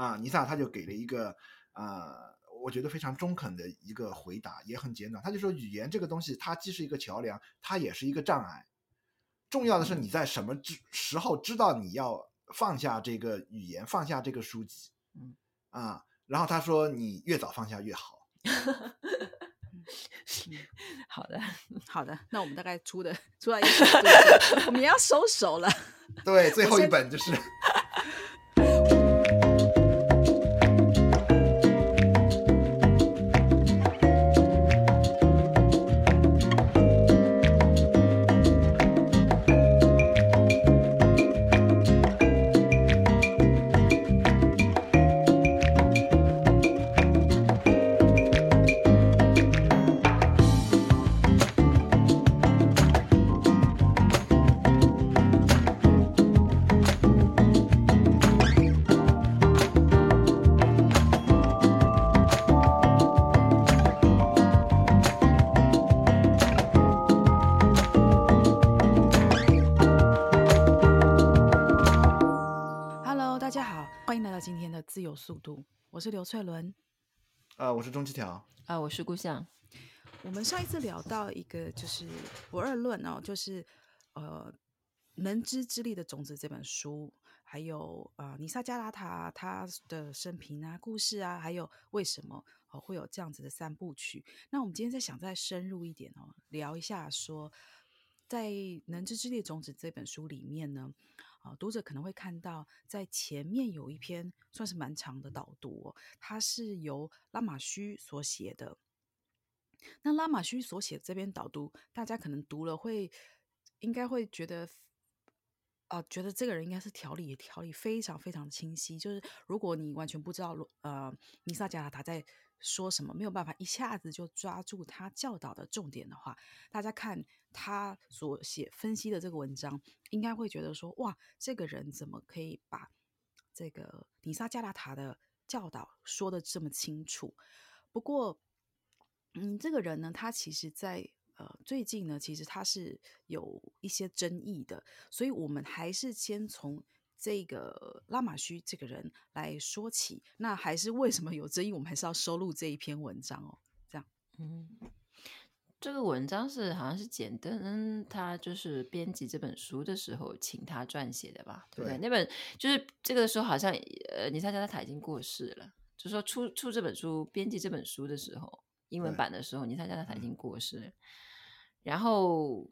啊，尼萨他就给了一个呃，我觉得非常中肯的一个回答，也很简短。他就说，语言这个东西，它既是一个桥梁，它也是一个障碍。重要的是你在什么之时候知道你要放下这个语言，放下这个书籍，嗯啊，然后他说你越早放下越好。好的，好的，那我们大概出的出来一本，我们要收手了。对，最后一本就是。呃，我是钟七条，啊，我是顾象。我们上一次聊到一个就是不二论哦，就是呃，能知之力的种子这本书，还有啊、呃，尼萨加拉塔他的生平啊、故事啊，还有为什么哦会有这样子的三部曲。那我们今天再想再深入一点哦，聊一下说，在能知之力的种子这本书里面呢。啊，读者可能会看到，在前面有一篇算是蛮长的导读哦，它是由拉玛须所写的。那拉玛须所写这篇导读，大家可能读了会，应该会觉得，啊，觉得这个人应该是条理条理非常非常清晰。就是如果你完全不知道，呃，尼萨加拉塔在说什么，没有办法一下子就抓住他教导的重点的话，大家看。他所写分析的这个文章，应该会觉得说：哇，这个人怎么可以把这个尼萨加拉塔的教导说得这么清楚？不过，嗯，这个人呢，他其实在呃最近呢，其实他是有一些争议的，所以我们还是先从这个拉玛须这个人来说起。那还是为什么有争议？我们还是要收录这一篇文章哦。这样，嗯。这个文章是好像是简登他就是编辑这本书的时候请他撰写的吧？对，对，那本就是这个时候好像呃，尼萨加拉塔已经过世了，就是说出出这本书编辑这本书的时候，英文版的时候，尼萨加拉塔已经过世然后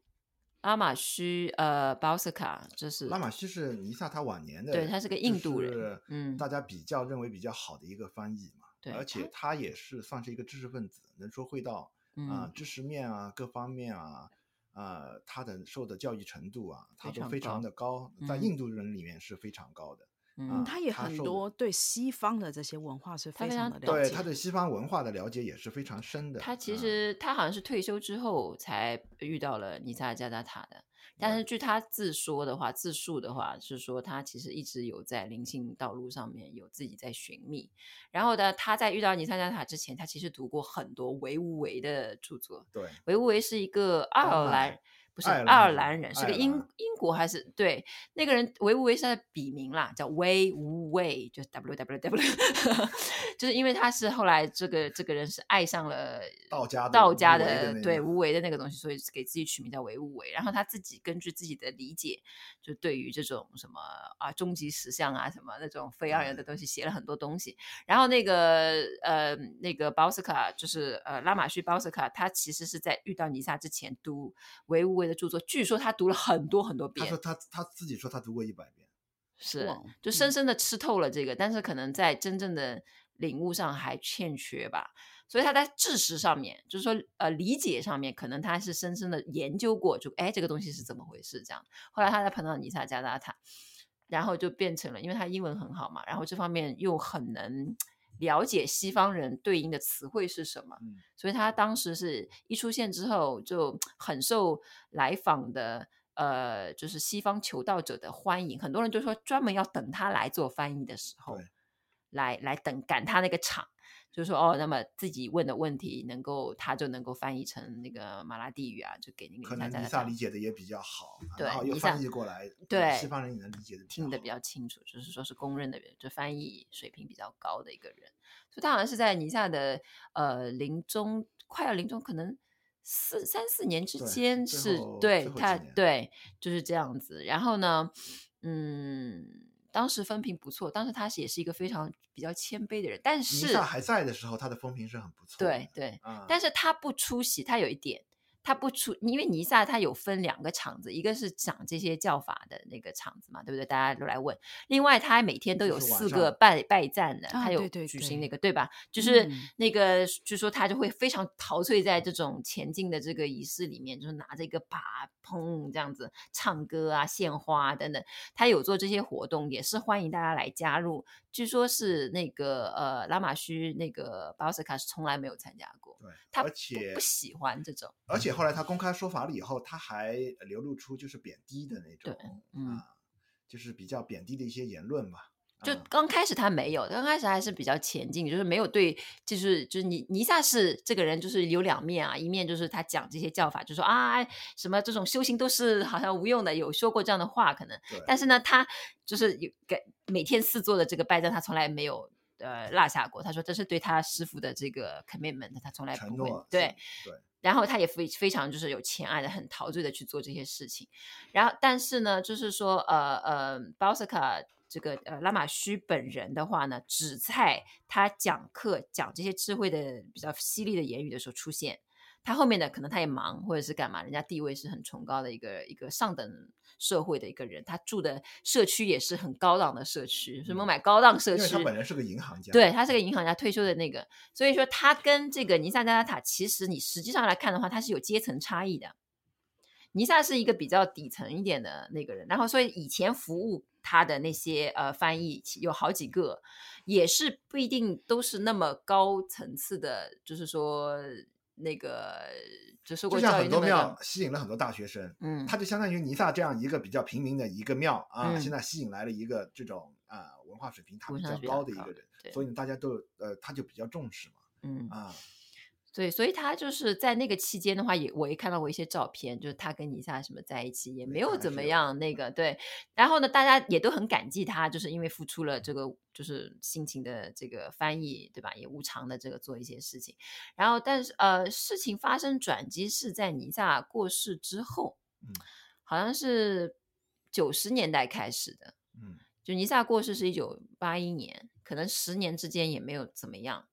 拉玛须呃，巴斯卡就是拉玛须是尼萨他晚年的，对，他是个印度人，嗯，大家比较认为比较好的一个翻译嘛，对，而且他也是算是一个知识分子，能说会道。啊，知识面啊，各方面啊，呃，他的受的教育程度啊，他都非常的，高在印度人里面是非常高的。嗯，啊、他也很多对西方的这些文化是非常的了解，对他对西方文化的了解也是非常深的。他其实、嗯、他好像是退休之后才遇到了尼萨加达塔的。但是据他自说的话，自述的话是说，他其实一直有在灵性道路上面有自己在寻觅。然后呢，他在遇到尼萨加达塔之前，他其实读过很多维吾维的著作。对，维吾维是一个爱尔兰。不是爱尔兰人，是个英英国还是对那个人维吾维是他的笔名啦，叫维吾维，就是 W W W，就是因为他是后来这个这个人是爱上了道家道家的对无为的那个东西，所以给自己取名叫维吾维。然后他自己根据自己的理解，就对于这种什么啊终极实相啊什么那种非二元的东西写了很多东西。然后那个呃那个鲍斯卡就是呃拉玛须鲍斯卡，他其实是在遇到尼萨之前读维吾维的著作，据说他读了很多很多遍。他说他他自己说他读过一百遍，是就深深的吃透了这个，嗯，但是可能在真正的领悟上还欠缺吧。所以他在知识上面，就是说呃理解上面，可能他是深深的研究过，就哎这个东西是怎么回事这样。后来他才碰到尼萨加拉塔，然后就变成了，因为他英文很好嘛，然后这方面又很能。了解西方人对应的词汇是什么，嗯，所以他当时是一出现之后就 很受来访的呃，就是西方求道者的欢迎。很多人就说专门要等他来做翻译的时候，来来等赶他那个场。就是说哦，那么自己问的问题能够他就能够翻译成那个马拉地语啊，就给那个可能尼萨理解的也比较好，对，然后又翻译过来，对西方人也能理解的听得比较清楚，就是说是公认的人，就翻译水平比较高的一个人，所以他好像是在尼萨的呃临终快要临终，可能四三四年之间是对他对就是这样子，然后呢，嗯。当时风评不错，当时他也是一个非常比较谦卑的人，但是还在的时候，他的风评是很不错的。对对，嗯，但是他不出席，他有一点。他不出，因为尼萨他有分两个场子，一个是讲这些教法的那个场子嘛，对不对？大家都来问。另外，他还每天都有四个拜拜赞的，他有举行那个，对吧？就是那个，就说他就会非常陶醉在这种前进的这个仪式里面，就是拿着一个把砰这样子唱歌啊、献花啊等等。他有做这些活动，也是欢迎大家来加入。据说是那个呃拉玛须那个巴斯卡是从来没有参加过。对，他而且不喜欢这种，而且后来他公开说法了以后，他还流露出就是贬低的那种，嗯、呃，就是比较贬低的一些言论吧。就刚开始他没有，刚开始还是比较前进，就是没有对，就是就是尼尼萨是这个人，就是有两面啊，一面就是他讲这些教法，就说啊什么这种修行都是好像无用的，有说过这样的话可能，但是呢，他就是有给每天四座的这个拜占，他从来没有。呃，落下过。他说这是对他师傅的这个 commitment，他从来不会对对。然后他也非非常就是有钱爱的，很陶醉的去做这些事情。然后，但是呢，就是说，呃呃，巴斯卡这个呃拉马须本人的话呢，只在他讲课讲这些智慧的比较犀利的言语的时候出现。他后面的可能他也忙或者是干嘛，人家地位是很崇高的一个一个上等。社会的一个人，他住的社区也是很高档的社区，什么买高档社区。因为他本人是个银行家，对，他是个银行家退休的那个，所以说他跟这个尼萨加拉塔，其实你实际上来看的话，他是有阶层差异的。尼萨是一个比较底层一点的那个人，然后所以以前服务他的那些呃翻译有好几个，也是不一定都是那么高层次的，就是说那个。就像很多庙吸引了很多大学生，嗯，他就相当于尼萨这样一个比较平民的一个庙啊，嗯，现在吸引来了一个这种啊、呃、文化水平他比较高的一个人，所以大家都呃他就比较重视嘛，嗯啊。对，所以他就是在那个期间的话，也我也看到过一些照片，就是他跟尼萨什么在一起，也没有怎么样那个对。然后呢，大家也都很感激他，就是因为付出了这个就是辛勤的这个翻译，对吧？也无偿的这个做一些事情。然后，但是呃，事情发生转机是在尼萨过世之后，嗯，好像是九十年代开始的，嗯，就尼萨过世是一九八一年，可能十年之间也没有怎么样。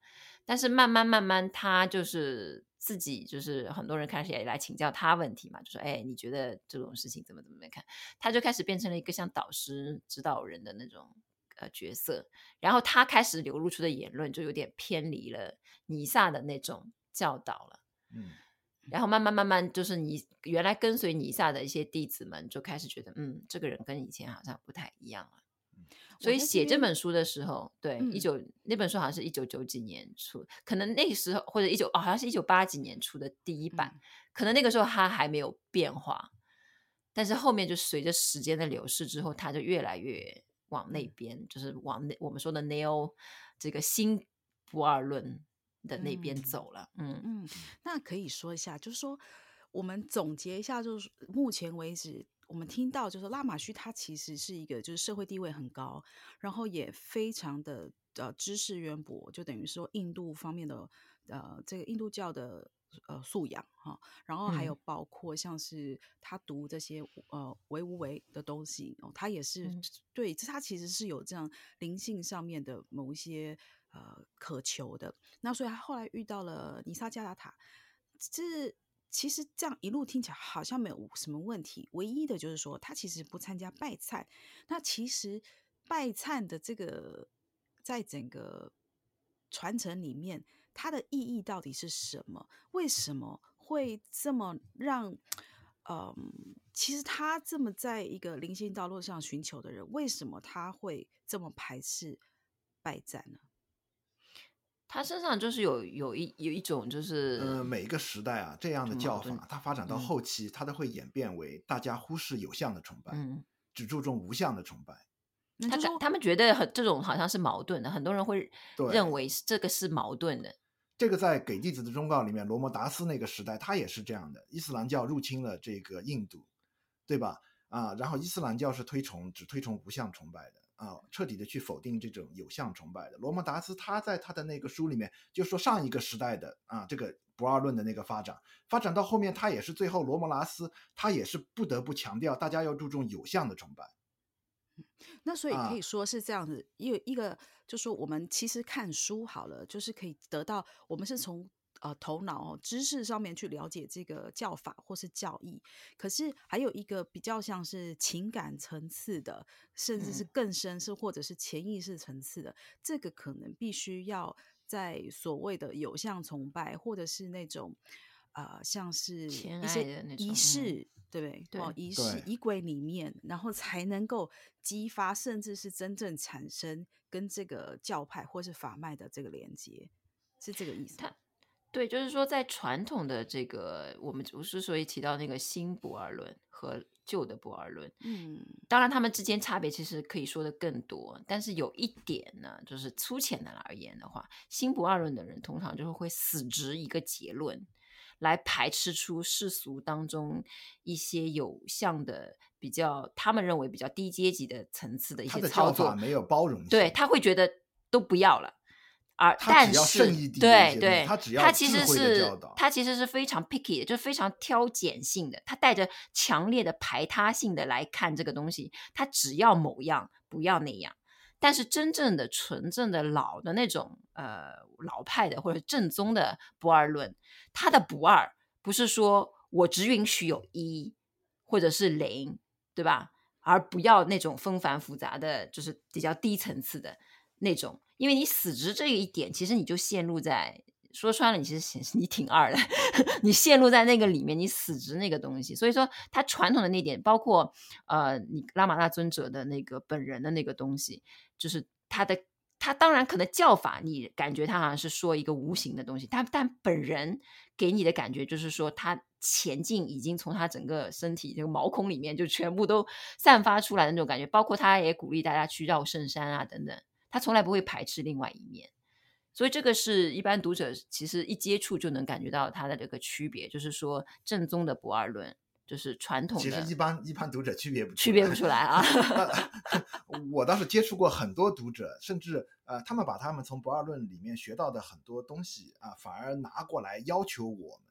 但是慢慢慢慢，他就是自己，就是很多人开始也来请教他问题嘛，就说：“哎，你觉得这种事情怎么怎么没看？”他就开始变成了一个像导师、指导人的那种呃角色。然后他开始流露出的言论就有点偏离了尼萨的那种教导了。嗯，然后慢慢慢慢，就是你原来跟随尼萨的一些弟子们就开始觉得，嗯，这个人跟以前好像不太一样了。所以写这本书的时候，对一九、嗯、那本书好像是一九九几年出，可能那个时候或者一九哦，好像是一九八几年出的第一版，嗯、可能那个时候它还没有变化，但是后面就随着时间的流逝之后，它就越来越往那边，嗯、就是往那我们说的 neo 这个新不二论的那边走了。嗯嗯，那可以说一下，就是说我们总结一下，就是目前为止。我们听到就是拉玛须，他其实是一个就是社会地位很高，然后也非常的呃知识渊博，就等于说印度方面的呃这个印度教的呃素养哈，然后还有包括像是他读这些呃唯无为的东西哦，他也是、嗯、对，他其实是有这样灵性上面的某一些呃渴求的，那所以他后来遇到了尼萨加达塔，这。其实这样一路听起来好像没有什么问题，唯一的就是说他其实不参加拜忏。那其实拜忏的这个在整个传承里面，它的意义到底是什么？为什么会这么让？嗯，其实他这么在一个灵性道路上寻求的人，为什么他会这么排斥拜忏呢？他身上就是有有一有一种就是，呃，每一个时代啊，这样的叫法，它发展到后期，它都会演变为大家忽视有相的崇拜，嗯，只注重无相的崇拜。他感他们觉得很这种好像是矛盾的，很多人会认为这个是矛盾的。这个在给弟子的忠告里面，罗摩达斯那个时代，他也是这样的。伊斯兰教入侵了这个印度，对吧？啊，然后伊斯兰教是推崇只推崇无相崇拜的啊，彻底的去否定这种有相崇拜的。罗摩达斯他在他的那个书里面就说，上一个时代的啊，这个不二论的那个发展，发展到后面，他也是最后罗摩达斯他也是不得不强调，大家要注重有相的崇拜。那所以可以说是这样子，一个一个，就说我们其实看书好了，就是可以得到，我们是从呃头脑知识上面去了解这个教法或是教义，可是还有一个比较像是情感层次的，甚至是更深是或者是潜意识层次的，这个可能必须要在所谓的有像崇拜或者是那种。啊、呃，像是一些仪式，对不对？对哦，仪式仪轨里面，然后才能够激发，甚至是真正产生跟这个教派或是法脉的这个连接，是这个意思。对，就是说，在传统的这个，我们我是所以提到那个新不二论和旧的不二论，嗯，当然他们之间差别其实可以说的更多，但是有一点呢，就是粗浅的而言的话，新不二论的人通常就是会死执一个结论。来排斥出世俗当中一些有向的比较，他们认为比较低阶级的层次的一些操作，没有包容性，对，他会觉得都不要了。而但是，对对，他只要他其实是他其实是非常 picky 的，就非常挑拣性的，他带着强烈的排他性的来看这个东西，他只要某样，不要那样。但是真正的纯正的老的那种呃老派的或者正宗的不二论，他的不二不是说我只允许有一或者是零，对吧？而不要那种纷繁复杂的，就是比较低层次的那种，因为你死执这一点，其实你就陷入在说穿了，你其实 你挺二的，你陷入在那个里面，你死执那个东西。所以说，它传统的那点，包括呃你拉玛那尊者的那个本人的那个东西。就是他的，他当然可能教法，你感觉他好像是说一个无形的东西，他但本人给你的感觉就是说，他前进已经从他整个身体这个毛孔里面就全部都散发出来的那种感觉，包括他也鼓励大家去绕圣山啊等等，他从来不会排斥另外一面，所以这个是一般读者其实一接触就能感觉到他的这个区别，就是说正宗的不二论。就是传统的，其实一般一般读者区别不区别不出来啊。我倒是接触过很多读者，甚至呃，他们把他们从不二论里面学到的很多东西啊，反而拿过来要求我们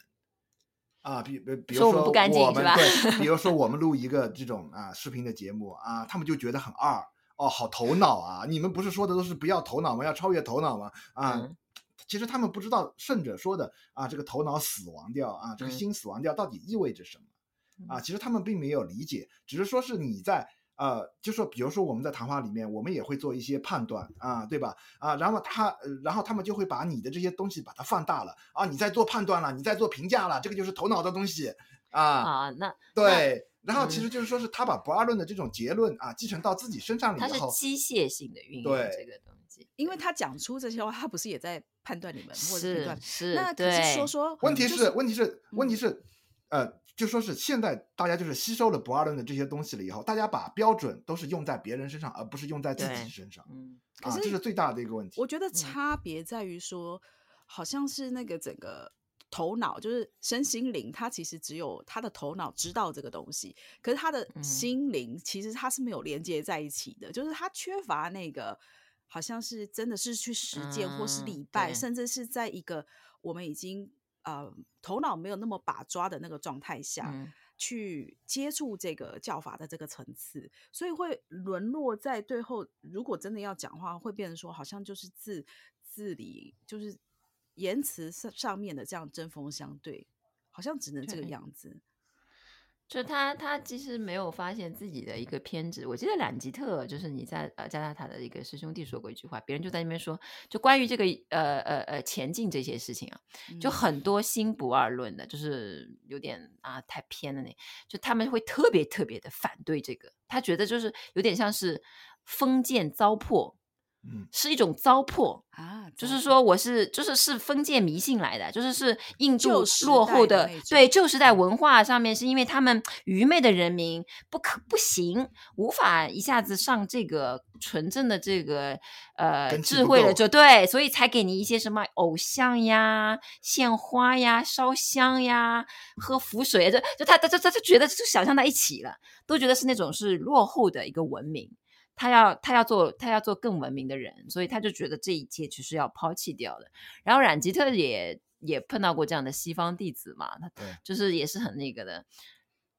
啊，比比比如说，说我们不干净是吧？对，比如说我们录一个这种啊视频的节目啊，他们就觉得很二哦，好头脑啊！你们不是说的都是不要头脑吗？要超越头脑吗？啊，嗯、其实他们不知道圣者说的啊，这个头脑死亡掉啊，这个心死亡掉到底意味着什么。嗯啊，其实他们并没有理解，只是说是你在呃，就说比如说我们在谈话里面，我们也会做一些判断啊，对吧？啊，然后他，然后他们就会把你的这些东西把它放大了啊，你在做判断了，你在做评价了，这个就是头脑的东西啊。啊，那对，然后其实就是说是他把不二论的这种结论啊继承到自己身上以后，他是机械性的运用这个东西，因为他讲出这些话，他不是也在判断你们或者判断是，那可是说说问题是问题是问题是呃。就说是现在大家就是吸收了不二论的这些东西了以后，大家把标准都是用在别人身上，而不是用在自己身上。嗯，啊，这是最大的一个问题。我觉得差别在于说，好像是那个整个头脑，就是身心灵，它其实只有他的头脑知道这个东西，可是他的心灵其实他是没有连接在一起的，就是他缺乏那个，好像是真的是去实践或是礼拜，甚至是在一个我们已经。呃，头脑没有那么把抓的那个状态下，嗯、去接触这个教法的这个层次，所以会沦落在最后。如果真的要讲话，会变成说，好像就是自自理，就是言辞上上面的这样针锋相对，好像只能这个样子。就他，他其实没有发现自己的一个偏执。我记得兰吉特就是你在呃加拿塔的一个师兄弟说过一句话，别人就在那边说，就关于这个呃呃呃前进这些事情啊，就很多新不二论的，就是有点啊太偏了那，就他们会特别特别的反对这个，他觉得就是有点像是封建糟粕嗯，是一种糟粕。啊，就是说我是就是是封建迷信来的，就是是印度落后的，的对旧时代文化上面，是因为他们愚昧的人民不可不行，无法一下子上这个纯正的这个呃智慧的就。对，所以才给你一些什么偶像呀、献花呀、烧香呀、喝符水，就就他他他他就觉得就想象在一起了，都觉得是那种是落后的一个文明。他要他要做他要做更文明的人，所以他就觉得这一切其实要抛弃掉的。然后冉吉特也也碰到过这样的西方弟子嘛，他就是也是很那个的，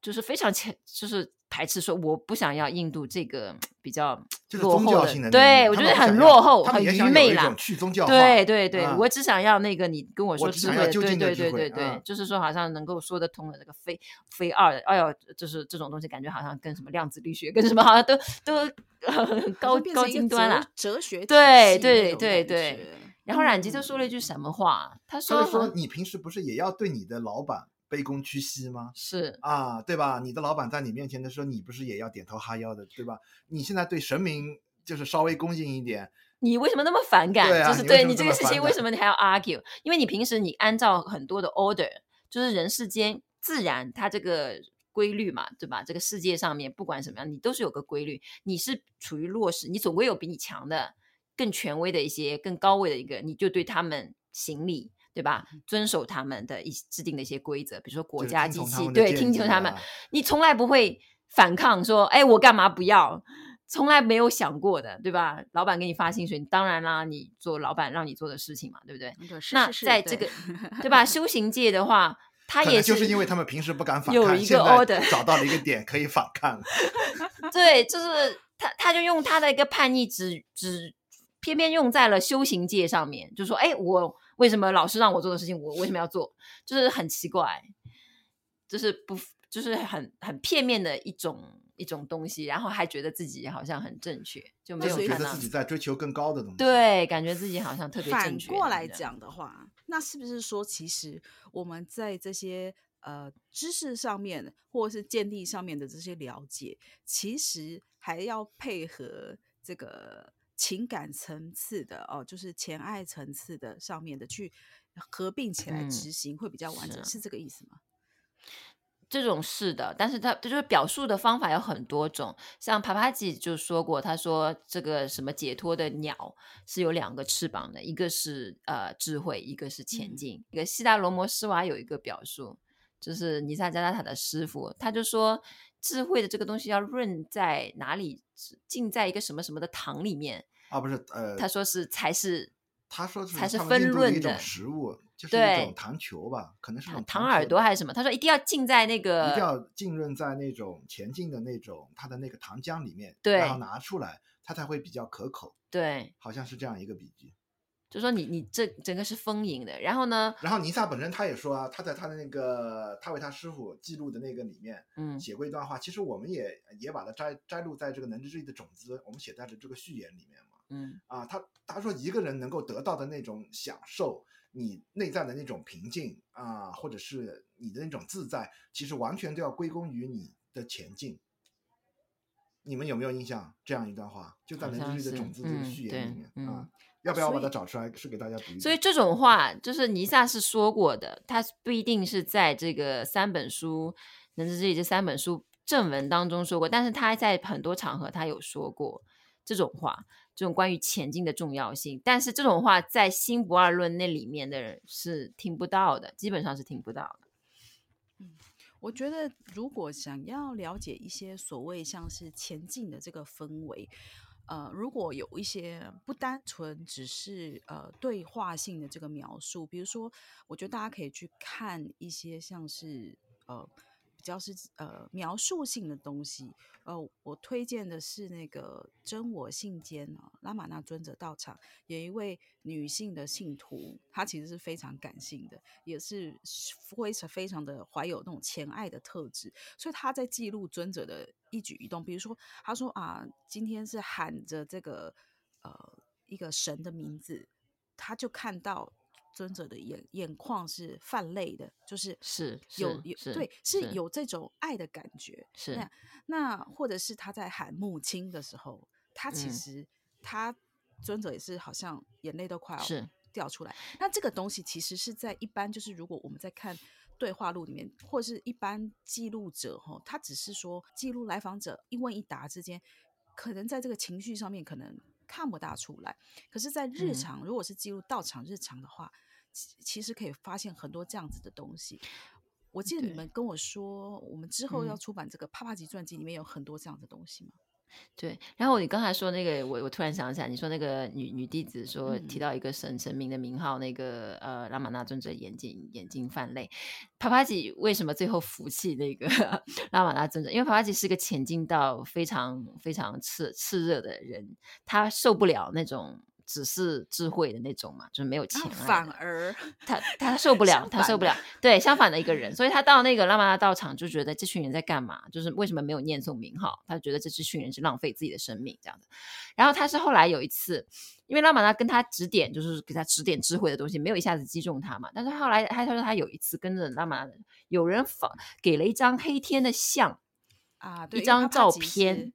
就是非常强就是。排斥说我不想要印度这个比较落后的，的对我觉得很落后，很愚昧啦。去宗教化对对对，嗯、我只想要那个你跟我说智慧，对对对对对对，嗯、就是说好像能够说得通的这个非非二，哎呦，就是这种东西，感觉好像跟什么量子力学，跟什么好像都都 很高高精端了，哲学对对对对。然后冉吉就说了一句什么话？嗯、他说：“他说你平时不是也要对你的老板？”卑躬屈膝吗？是啊，对吧？你的老板在你面前的时候，你不是也要点头哈腰的，对吧？你现在对神明就是稍微恭敬一点，你为什么那么反感？对啊、就是对你，你这个事情，为什么你还要 argue？因为你平时你按照很多的 order，就是人世间自然它这个规律嘛，对吧？这个世界上面不管什么样，你都是有个规律。你是处于弱势，你总归有比你强的、更权威的一些、更高位的一个，你就对他们行礼。对吧？遵守他们的一制定的一些规则，比如说国家机器，对，听从他们。你从来不会反抗，说，哎，我干嘛不要？从来没有想过的，对吧？老板给你发薪水，当然啦，你做老板让你做的事情嘛，对不对？对那在这个，对吧？修行界的话，他也是就是因为他们平时不敢反抗，有一个 order，找到了一个点 可以反抗。对，就是他，他就用他的一个叛逆，只只偏偏用在了修行界上面，就说，哎，我。为什么老师让我做的事情，我为什么要做？就是很奇怪，就是不，就是很很片面的一种一种东西，然后还觉得自己好像很正确，就没有觉得自己在追求更高的东西。对，感觉自己好像特别正确。反过来讲的话，那是不是说，其实我们在这些呃知识上面，或者是建立上面的这些了解，其实还要配合这个。情感层次的哦，就是前爱层次的上面的去合并起来执行会比较完整，嗯、是，是这个意思吗？这种是的，但是他就是表述的方法有很多种，像帕帕吉就说过，他说这个什么解脱的鸟是有两个翅膀的，一个是呃智慧，一个是前进。一个悉达罗摩斯瓦有一个表述，就是尼萨加拉塔的师傅，他就说智慧的这个东西要润在哪里？浸在一个什么什么的糖里面啊？不是，呃，他说是才是，他说才是分润的一种食物，就是一种糖球吧，可能是糖，糖耳朵还是什么？他说一定要浸在那个，一定要浸润在那种前进的那种它的那个糖浆里面，对，然后拿出来，它才会比较可口。对，好像是这样一个比喻。就说你你这整个是丰盈的，然后呢？然后尼萨本身他也说啊，他在他的那个他为他师傅记录的那个里面，嗯，写过一段话。其实我们也也把它摘摘录在这个能知之力的种子，我们写在了这个序言里面嘛，嗯啊，他他说一个人能够得到的那种享受，你内在的那种平静啊，或者是你的那种自在，其实完全都要归功于你的前进。你们有没有印象这样一段话？就在能知之力的种子这个序言里面、嗯、啊。要不要把它找出来，是给大家读一读？所以这种话就是尼萨是说过的，他不一定是在这个三本书能知之力这三本书正文当中说过，但是他在很多场合他有说过这种话，这种关于前进的重要性。但是这种话在新不二论那里面的人是听不到的，基本上是听不到的。嗯，我觉得如果想要了解一些所谓像是前进的这个氛围。呃，如果有一些不单纯只是呃对话性的这个描述，比如说，我觉得大家可以去看一些像是呃较是呃描述性的东西。呃，我推荐的是那个真我信犍啊，拉玛那尊者道场有一位女性的信徒，她其实是非常感性的，也是非常非常的怀有那种前爱的特质，所以她在记录尊者的一举一动，比如说她说啊，今天是喊着这个呃一个神的名字，她就看到。尊者的眼眼眶是泛泪的，就是是有有是对是有这种爱的感觉。是那那或者是他在喊母亲的时候，他其实他尊者也是好像眼泪都快要是掉出来。那这个东西其实是在一般就是如果我们在看对话录里面，或是一般记录者哈，他只是说记录来访者一问一答之间，可能在这个情绪上面可能看不大出来。可是，在日常、嗯、如果是记录到场日常的话，其实可以发现很多这样子的东西。我记得你们跟我说，我们之后要出版这个帕帕吉传记，里面有很多这样的东西吗？对。然后你刚才说那个，我我突然想起来，你说那个女女弟子说提到一个神神明的名号，那个呃拉玛那尊者眼睛眼睛泛泪。帕帕吉为什么最后服气那个 拉玛那尊者？因为帕帕吉是个前进到非常非常炽炽热的人，他受不了那种。只是智慧的那种嘛，就是没有钱，反而他他受不了，他受不 了。对，相反的一个人，所以他到那个拉玛拉道场就觉得这群人在干嘛？就是为什么没有念诵名号？他觉得这这群人是浪费自己的生命这样子。然后他是后来有一次，因为拉玛拉跟他指点，就是给他指点智慧的东西，没有一下子击中他嘛。但是后来他他说他有一次跟着拉玛拉，有人放给了一张黑天的像啊，一张照片。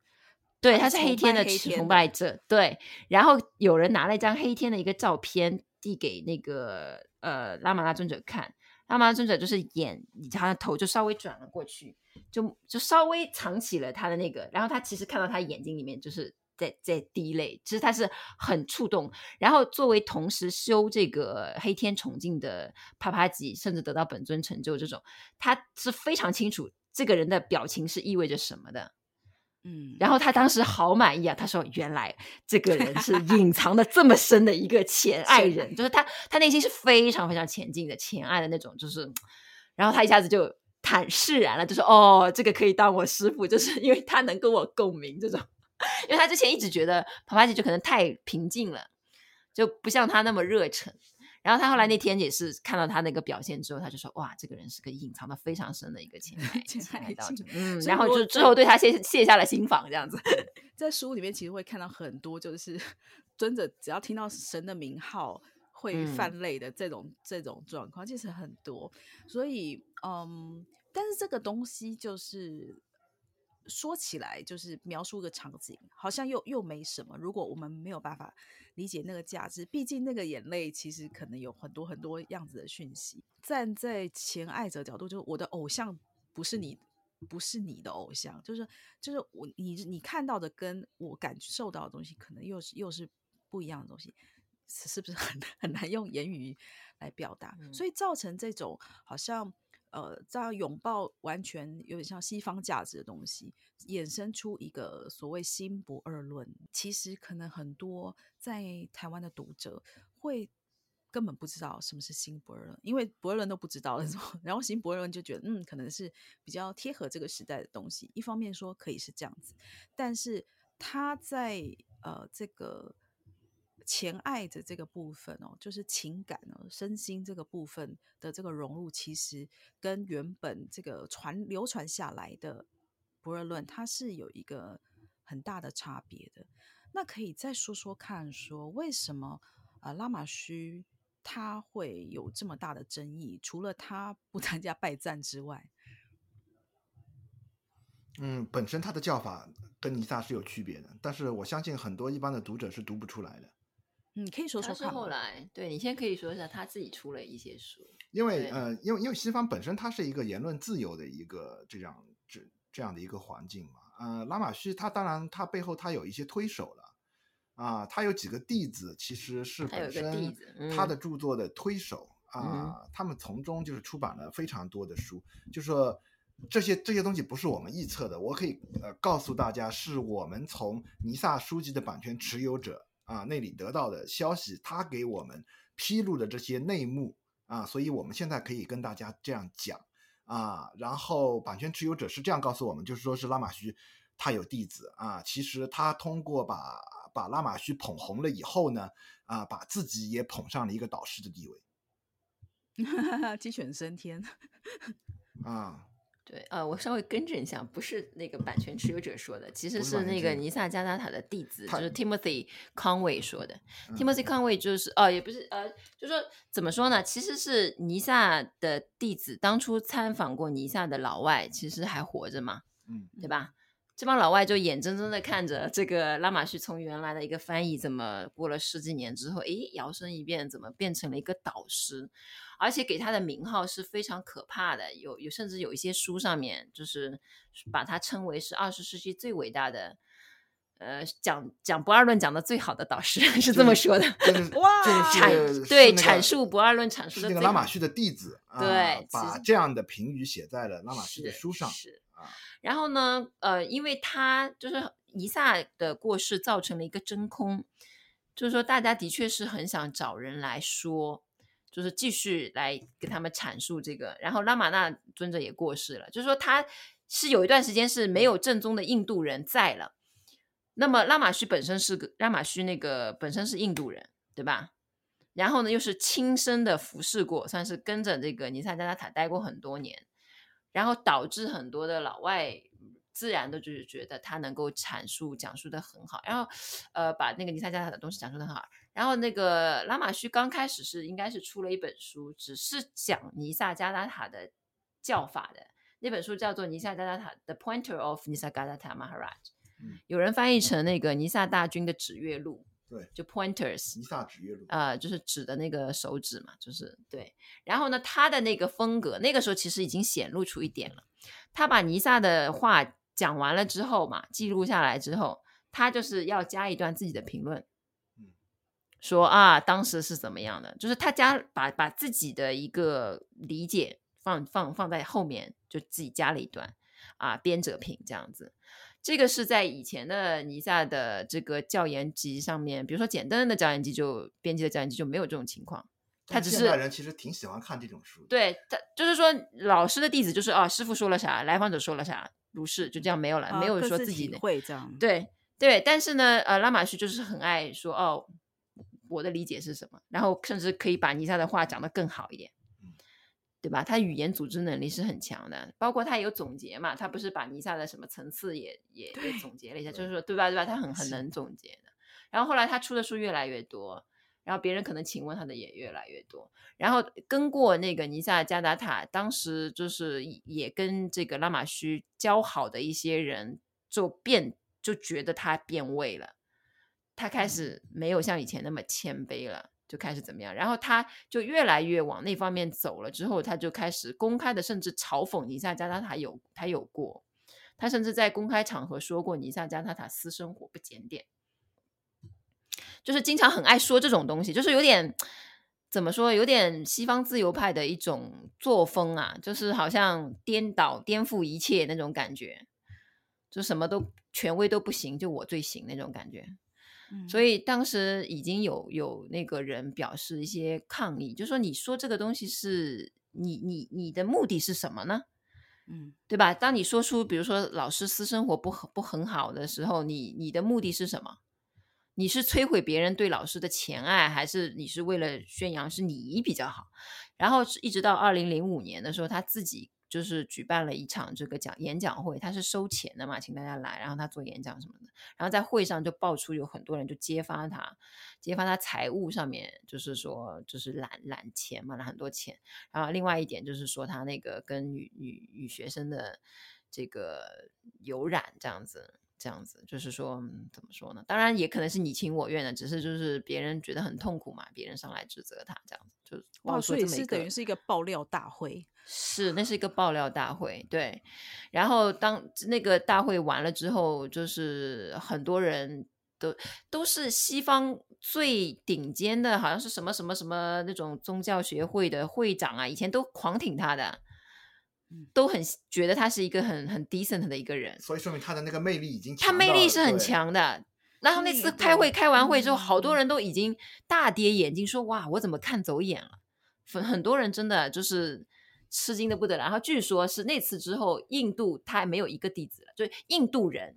对，他是黑天的崇拜者。对，然后有人拿了一张黑天的一个照片递给那个呃拉玛拉尊者看，拉玛拉尊者就是眼，他的头就稍微转了过去，就就稍微藏起了他的那个，然后他其实看到他眼睛里面就是在在滴泪，其实他是很触动。然后作为同时修这个黑天崇敬的帕帕吉，甚至得到本尊成就这种，他是非常清楚这个人的表情是意味着什么的。嗯，然后他当时好满意啊！他说：“原来这个人是隐藏的这么深的一个 前爱人，就是他，他内心是非常非常前进的前爱的那种，就是，然后他一下子就坦释然了，就说：‘哦，这个可以当我师傅，就是因为他能跟我共鸣。’这种，因为他之前一直觉得帕帕姐就可能太平静了，就不像他那么热忱。”然后他后来那天也是看到他那个表现之后，他就说：“哇，这个人是个隐藏的非常深的一个潜在潜在道者。”嗯，然后就之后对他卸卸下了心防，这样子。在书里面其实会看到很多，就是 尊者只要听到神的名号会犯泪的这种、嗯、这种状况，其实很多。所以，嗯，但是这个东西就是。说起来就是描述个场景，好像又又没什么。如果我们没有办法理解那个价值，毕竟那个眼泪其实可能有很多很多样子的讯息。站在前爱者角度，就是我的偶像不是你，不是你的偶像，就是就是我你你看到的跟我感受到的东西，可能又是又是不一样的东西，是不是很 很难用言语来表达？嗯。所以造成这种好像。呃，这样拥抱完全有点像西方价值的东西，衍生出一个所谓新不二论。其实可能很多在台湾的读者会根本不知道什么是新不二论，因为不二论都不知道那种，然后新不二论就觉得嗯，可能是比较贴合这个时代的东西。一方面说可以是这样子，但是他在呃这个。前爱的这个部分哦，就是情感哦，身心这个部分的这个融入，其实跟原本这个传流传下来的不二论，它是有一个很大的差别的。那可以再说说看，说为什么啊、呃、拉玛须他会有这么大的争议？除了他不参加拜赞之外，嗯，本身他的叫法跟尼萨是有区别的，但是我相信很多一般的读者是读不出来的。嗯，可以说说看。他是后来，对你先可以说一下，他自己出了一些书。因为呃，因为因为西方本身它是一个言论自由的一个这样这这样的一个环境嘛。呃，拉玛须他当然他背后他有一些推手了啊，他有几个弟子其实是本身他的著作的推手啊，他们从中就是出版了非常多的书，就是说这些这些东西不是我们臆测的，我可以呃告诉大家，是我们从尼萨书籍的版权持有者。啊，那里得到的消息，他给我们披露的这些内幕啊，所以我们现在可以跟大家这样讲啊。然后版权持有者是这样告诉我们，就是说是拉玛须他有弟子啊，其实他通过把把拉玛须捧红了以后呢，啊，把自己也捧上了一个导师的地位，鸡犬升天 啊。对，呃，我稍微更正一下，不是那个版权持有者说的，其实是那个尼萨加达塔的弟子，就是 Timothy Conway 说的。嗯、Timothy Conway 就是，哦，也不是，呃，就是说怎么说呢？其实是尼萨的弟子，当初参访过尼萨的老外，其实还活着嘛，嗯，对吧？这帮老外就眼睁睁的看着这个拉玛旭从原来的一个翻译，怎么过了十几年之后，诶，摇身一变，怎么变成了一个导师，而且给他的名号是非常可怕的，有有甚至有一些书上面就是把他称为是二十世纪最伟大的，呃，讲讲不二论讲的最好的导师 是这么说的。哇，阐对阐述不二论阐述的那个拉玛旭的弟子，对、呃，把这样的评语写在了拉玛旭的书上。是。是然后呢，呃，因为他就是尼萨的过世造成了一个真空，就是说大家的确是很想找人来说，就是继续来给他们阐述这个。然后拉玛那尊者也过世了，就是说他是有一段时间是没有正宗的印度人在了。那么拉玛须本身是个拉玛须那个本身是印度人，对吧？然后呢，又是亲身的服侍过，算是跟着这个尼萨加达塔待过很多年。然后导致很多的老外自然的就是觉得他能够阐述讲述的很好，然后呃把那个尼萨加塔的东西讲述的很好。然后那个拉玛须刚开始是应该是出了一本书，只是讲尼萨加达塔的教法的那本书叫做《尼萨加达塔 The Pointer of Nisargadatta Maharaj》，有人翻译成那个尼萨大军的指月录。对，就 pointers，尼萨指月录，呃，就是指的那个手指嘛，就是对。然后呢，他的那个风格，那个时候其实已经显露出一点了。他把尼萨的话讲完了之后嘛，记录下来之后，他就是要加一段自己的评论，嗯，说啊，当时是怎么样的，就是他家把把自己的一个理解放放放在后面，就自己加了一段啊，编者评这样子。这个是在以前的尼萨的这个教研集上面，比如说简单的教研集就编辑的教研集就没有这种情况，他只是现代人其实挺喜欢看这种书，对他就是说老师的弟子就是啊，师傅说了啥，来访者说了啥，如是就这样没有了，啊、没有说自己的会这样，对对，但是呢，呃，拉玛须就是很爱说哦，我的理解是什么，然后甚至可以把尼萨的话讲得更好一点。对吧？他语言组织能力是很强的，包括他有总结嘛。他不是把尼萨的什么层次也也也总结了一下，就是说对吧？对吧？他很很能总结的。然后后来他出的书越来越多，然后别人可能请问他的也越来越多。然后跟过那个尼萨加达塔，当时就是也跟这个拉玛须交好的一些人，就变就觉得他变味了，他开始没有像以前那么谦卑了。就开始怎么样，然后他就越来越往那方面走了。之后他就开始公开的，甚至嘲讽尼萨加达塔有他有过，他甚至在公开场合说过尼萨加达塔私生活不检点，就是经常很爱说这种东西，就是有点怎么说，有点西方自由派的一种作风啊，就是好像颠倒颠覆一切那种感觉，就什么都权威都不行，就我最行那种感觉。所以当时已经有有那个人表示一些抗议，就说你说这个东西是你你你的目的是什么呢？嗯，对吧？当你说出比如说老师私生活不不很好的时候，你你的目的是什么？你是摧毁别人对老师的前爱，还是你是为了宣扬是你比较好？然后一直到二零零五年的时候，他自己。就是举办了一场这个讲演讲会，他是收钱的嘛，请大家来，然后他做演讲什么的，然后在会上就爆出有很多人就揭发他，揭发他财务上面就是说就是揽揽钱嘛，揽很多钱，然后另外一点就是说他那个跟女女女学生的这个有染这样子。这样子就是说，怎么说呢？当然也可能是你情我愿的，只是就是别人觉得很痛苦嘛，别人上来指责他这样子，就哇，所以是等于是一个爆料大会，是那是一个爆料大会，对。然后当那个大会完了之后，就是很多人都都是西方最顶尖的，好像是什么什么什么那种宗教学会的会长啊，以前都狂挺他的。都很觉得他是一个很很 decent 的一个人，所以说明他的那个魅力已经，他魅力是很强的。然后那次开会开完会之后，好多人都已经大跌眼镜，说哇，我怎么看走眼了？很很多人真的就是吃惊的不得了。然后据说是那次之后，印度他还没有一个弟子了，就印度人，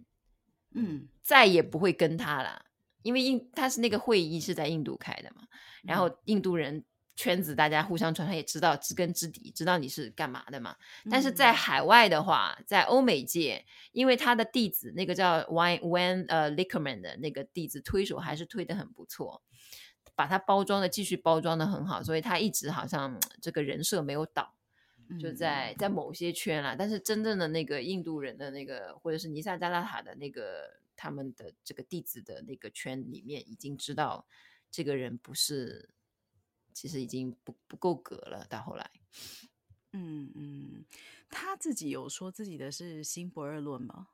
嗯，再也不会跟他了，因为印他是那个会议是在印度开的嘛，然后印度人。圈子大家互相传，他也知道知根知底，知道你是干嘛的嘛。但是在海外的话，在欧美界，因为他的弟子那个叫 Wayne 呃 Liquorman 的那个弟子推手还是推的很不错，把他包装的继续包装的很好，所以他一直好像这个人设没有倒。就在在某些圈啦，但是真正的那个印度人的那个，或者是尼萨加拉塔的那个他们的这个弟子的那个圈里面，已经知道这个人不是，其实已经不不够格了。到后来，嗯嗯，他自己有说自己的是新不二论吗？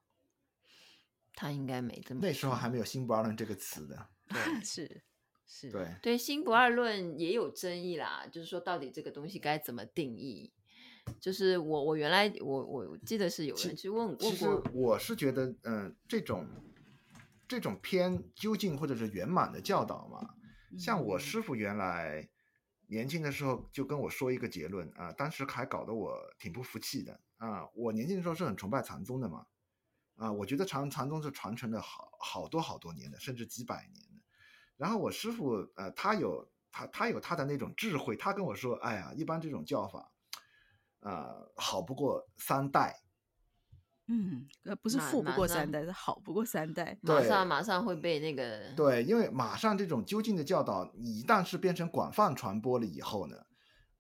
他应该没这么，那时候还没有新不二论这个词的，对，是是，对对，新不二论也有争议啦，就是说到底这个东西该怎么定义。就是我，我原来我我记得是有人去问问过。其实我是觉得，嗯、呃，这种这种偏究竟或者是圆满的教导嘛，像我师傅原来年轻的时候就跟我说一个结论啊、呃，当时还搞得我挺不服气的啊、呃。我年轻的时候是很崇拜禅宗的嘛，啊、呃，我觉得禅禅宗是传承了好好多好多年的，甚至几百年的。然后我师傅呃，他有他他有他的那种智慧，他跟我说，哎呀，一般这种教法。呃，好不过三代，嗯，呃，不是富不过三代，是好不过三代。马上马上会被那个对，因为马上这种究竟的教导，你一旦是变成广泛传播了以后呢，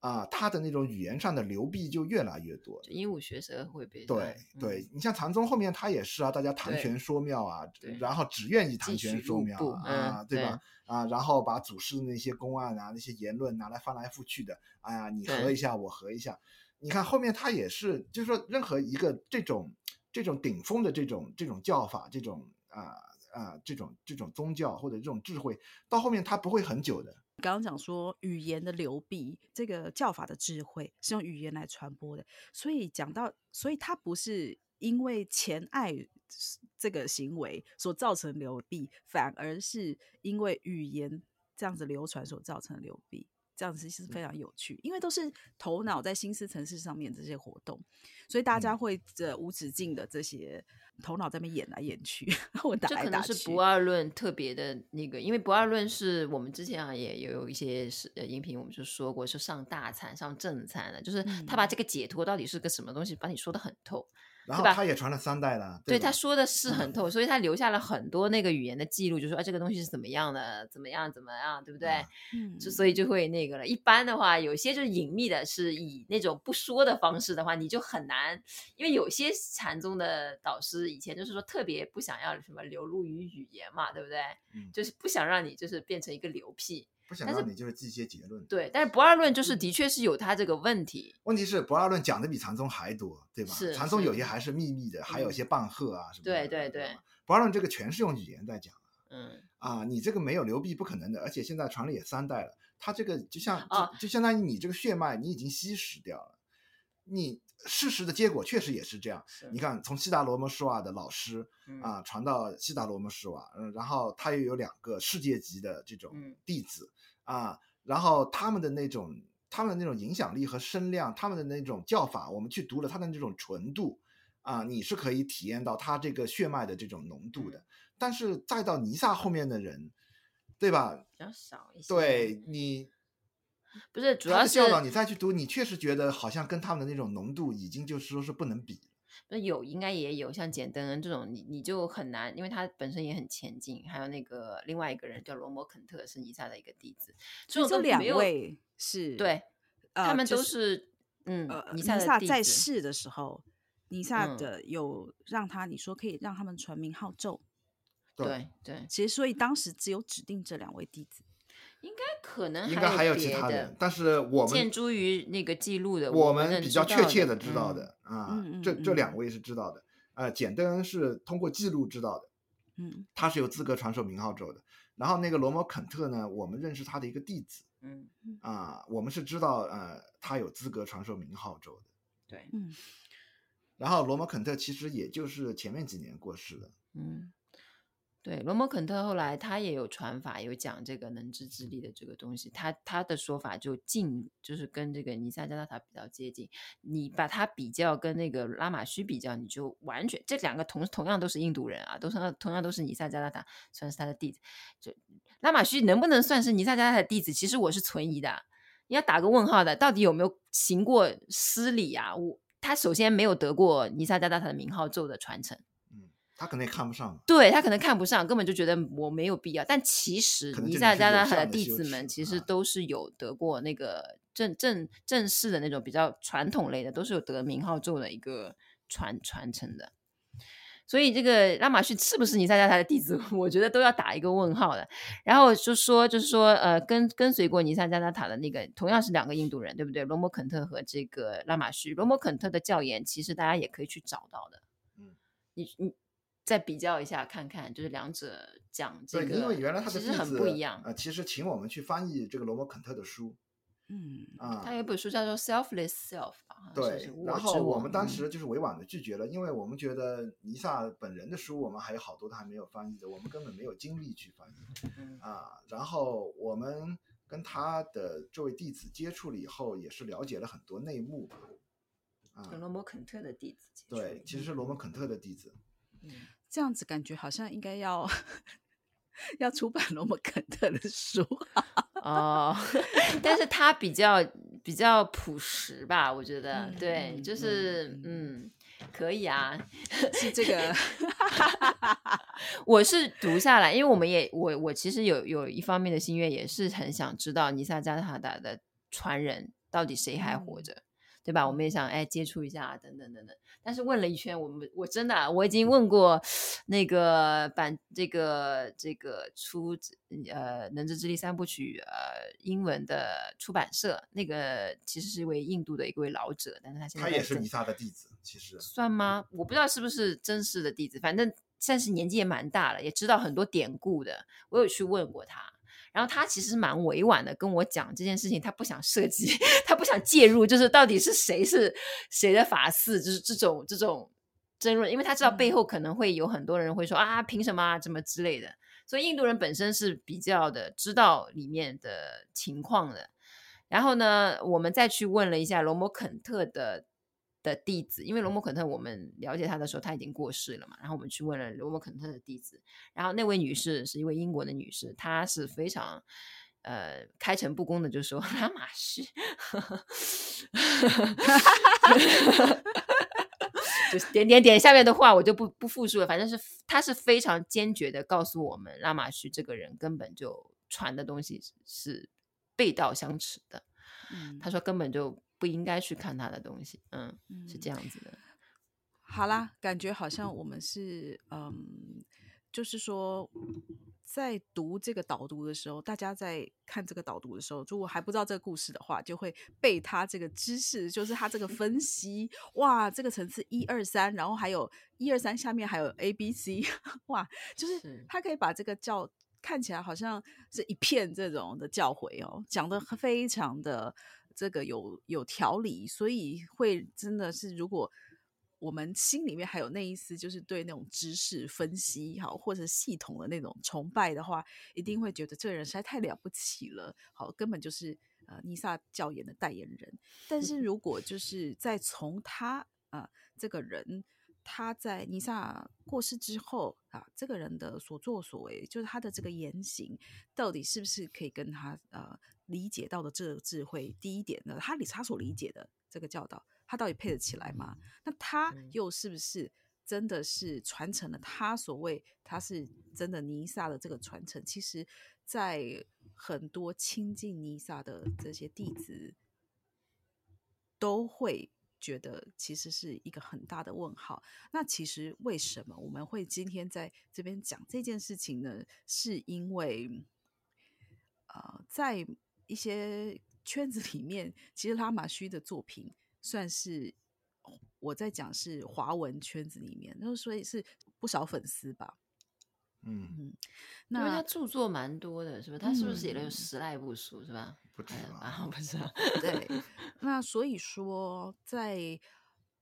啊、呃，他的那种语言上的流弊就越来越多，鹦鹉学舌会被对、嗯、对，你像禅宗后面他也是啊，大家谈玄说妙啊，然后只愿意谈玄说妙啊，对吧？啊，然后把祖师的那些公案啊、那些言论拿来翻来覆去的，哎呀，你合一下，我合一下。你看后面他也是，就是说任何一个这种这种顶峰的这种这种教法，这种啊啊、呃呃、这种这种宗教或者这种智慧，到后面他不会很久的。刚刚讲说语言的流弊，这个教法的智慧是用语言来传播的，所以讲到，所以他不是因为前爱这个行为所造成流弊，反而是因为语言这样子流传所造成流弊。这样子其实非常有趣，因为都是头脑在心思层次上面这些活动，所以大家会这无止境的这些头脑在那边演来演去，我打来打去。这可能是不二论特别的那个，因为不二论是我们之前啊也有一些是呃音频，我们就说过是上大餐上正餐的，就是他把这个解脱到底是个什么东西，把你说得很透。然后他也传了三代了，对，他说的是很透，所以他留下了很多那个语言的记录，就说啊这个东西是怎么样的，怎么样怎么样，对不对？嗯，就所以就会那个了。一般的话，有些就是隐秘的，是以那种不说的方式的话，你就很难，因为有些禅宗的导师以前就是说特别不想要什么流露于语言嘛，对不对？嗯，就是不想让你就是变成一个流屁。不想让你就是记一些结论，对，但是不二论就是的确是有它这个问题。问题是不二论讲的比禅宗还多，对吧？是，禅宗有些还是秘密的，还有一些半鹤啊什么的。对对对，不二论这个全是用语言在讲。嗯啊，你这个没有流弊不可能的，而且现在传了也三代了，它这个就像就，相当于你这个血脉你已经稀释掉了，你事实的结果确实也是这样。你看，从悉达罗摩舍瓦的老师啊传到悉达罗摩舍瓦，嗯，然后他又有两个世界级的这种弟子啊。然后他们的那种，他们的那种影响力和声量，他们的那种叫法，我们去读了他的那种纯度，啊，你是可以体验到他这个血脉的这种浓度的。但是再到尼萨后面的人，对吧？比较少一些。对你，不是主要是教导你再去读，你确实觉得好像跟他们的那种浓度已经就是说是不能比。那有应该也有像简登恩这种，你你就很难，因为他本身也很前进。还有那个另外一个人叫罗摩肯特，是尼萨的一个弟子。所以这两位是对，呃、他们都是、就是、嗯，尼萨在世的时候，尼萨的有让他你说可以让他们传名号咒。对对，对，其实所以当时只有指定这两位弟子。应该可能应该还有其他的，但是我们见诸于那个记录的，我们比较确切的知道的、嗯、啊，嗯、这这两位是知道的，呃，简登恩是通过记录知道的，嗯，他是有资格传授名号咒的。然后那个罗摩肯特呢，我们认识他的一个弟子，嗯啊，我们是知道呃，他有资格传授名号咒的，对，嗯。然后罗摩肯特其实也就是前面几年过世的，嗯。对，罗摩肯特后来他也有传法，有讲这个能知之力的这个东西。他他的说法就近，就是跟这个尼萨加拉塔比较接近。你把它比较跟那个拉玛须比较，你就完全这两个同同样都是印度人啊，都是同样都是尼萨加拉塔，算是他的弟子。就拉玛须能不能算是尼萨加拉塔的弟子？其实我是存疑的，你要打个问号的，到底有没有行过施礼啊？我他首先没有得过尼萨加拉塔的名号咒的传承。他可能也看不上，对他可能看不上，根本就觉得我没有必要。但其实尼萨加拉塔的弟子们其实都是有得过那个正正正式的那种比较传统类的，都是有得名号咒的一个传传承的。所以这个拉玛旭是不是尼萨加塔的弟子，我觉得都要打一个问号的。然后就说，就是说，呃，跟跟随过尼萨加塔的那个，同样是两个印度人，对不对？罗摩肯特和这个拉玛旭，罗摩肯特的教言，其实大家也可以去找到的。嗯，你你再比较一下看看，就是两者讲这个，对，因为原来他的弟子很不一样。呃，其实请我们去翻译这个罗摩肯特的书。嗯啊，他有一本书叫做《Selfless Self》。对，然后我们当时就是委婉的拒绝了，因为我们觉得尼萨本人的书我们还有好多他还没有翻译的，我们根本没有精力去翻译。啊，然后我们跟他的这位弟子接触了以后，也是了解了很多内幕吧。啊，罗摩肯特的弟子。对，其实是罗摩肯特的弟子。嗯，这样子感觉好像应该要 要出版罗摩肯特的书。哦，但是他比较比较朴实吧，我觉得，嗯、对，嗯、就是嗯，嗯，可以啊，是这个，我是读下来，因为我们也我我其实有有一方面的心愿，也是很想知道尼萨加塔达的传人到底谁还活着，嗯、对吧？我们也想哎接触一下等等等等。但是问了一圈，我们我真的、啊、我已经问过那个版这个这个出呃《能知之力》三部曲呃英文的出版社，那个其实是一位印度的一位老者，但是他现在，在他也是弥撒的弟子，其实算吗？我不知道是不是真实的弟子，反正算是年纪也蛮大了，也知道很多典故的。我有去问过他。然后他其实蛮委婉的跟我讲这件事情，他不想涉及，他不想介入，就是到底是谁是谁的法嗣，就是这种这种争论，因为他知道背后可能会有很多人会说啊，凭什么啊，怎么之类的。所以印度人本身是比较的知道里面的情况的。然后呢，我们再去问了一下罗摩肯特的。的弟子，因为罗摩肯特，我们了解他的时候他已经过世了嘛，然后我们去问了罗摩肯特的弟子，然后那位女士是一位英国的女士，她是非常呃开诚布公的，就说拉玛旭，就是点点点下面的话我就不不复述了，反正是她是非常坚决的告诉我们，拉玛旭这个人根本就传的东西是背道相驰的，嗯，他说根本就。不应该去看他的东西，嗯，是这样子的。好啦，感觉好像我们是，嗯，就是说，在读这个导读的时候，大家在看这个导读的时候，如果还不知道这个故事的话，就会背他这个知识，就是他这个分析，哇，这个层次一二三，然后还有一二三下面还有 A B C，哇，就是他可以把这个教看起来好像是一片这种的教诲哦，讲得非常的。这个有有条理，所以会真的是，如果我们心里面还有那一丝，就是对那种知识分析好，或者系统的那种崇拜的话，一定会觉得这个人实在太了不起了，好，根本就是呃尼萨教言的代言人。但是如果就是在从他啊、呃、这个人他在尼萨过世之后啊，这个人的所作所为，就是他的这个言行，到底是不是可以跟他呃。理解到的这个智慧，第一点呢，他理他所理解的这个教导，他到底配得起来吗？那他又是不是真的是传承了他所谓他是真的尼萨的这个传承？其实，在很多亲近尼萨的这些弟子，都会觉得其实是一个很大的问号。那其实为什么我们会今天在这边讲这件事情呢？是因为，呃，在一些圈子里面，其实拉玛须的作品算是我在讲是华文圈子里面，那所以是不少粉丝吧。嗯嗯，那因为他著作蛮多的，是吧？他是不是写了有十来部书，是吧？不知道啊，不知道。对，那所以说在，在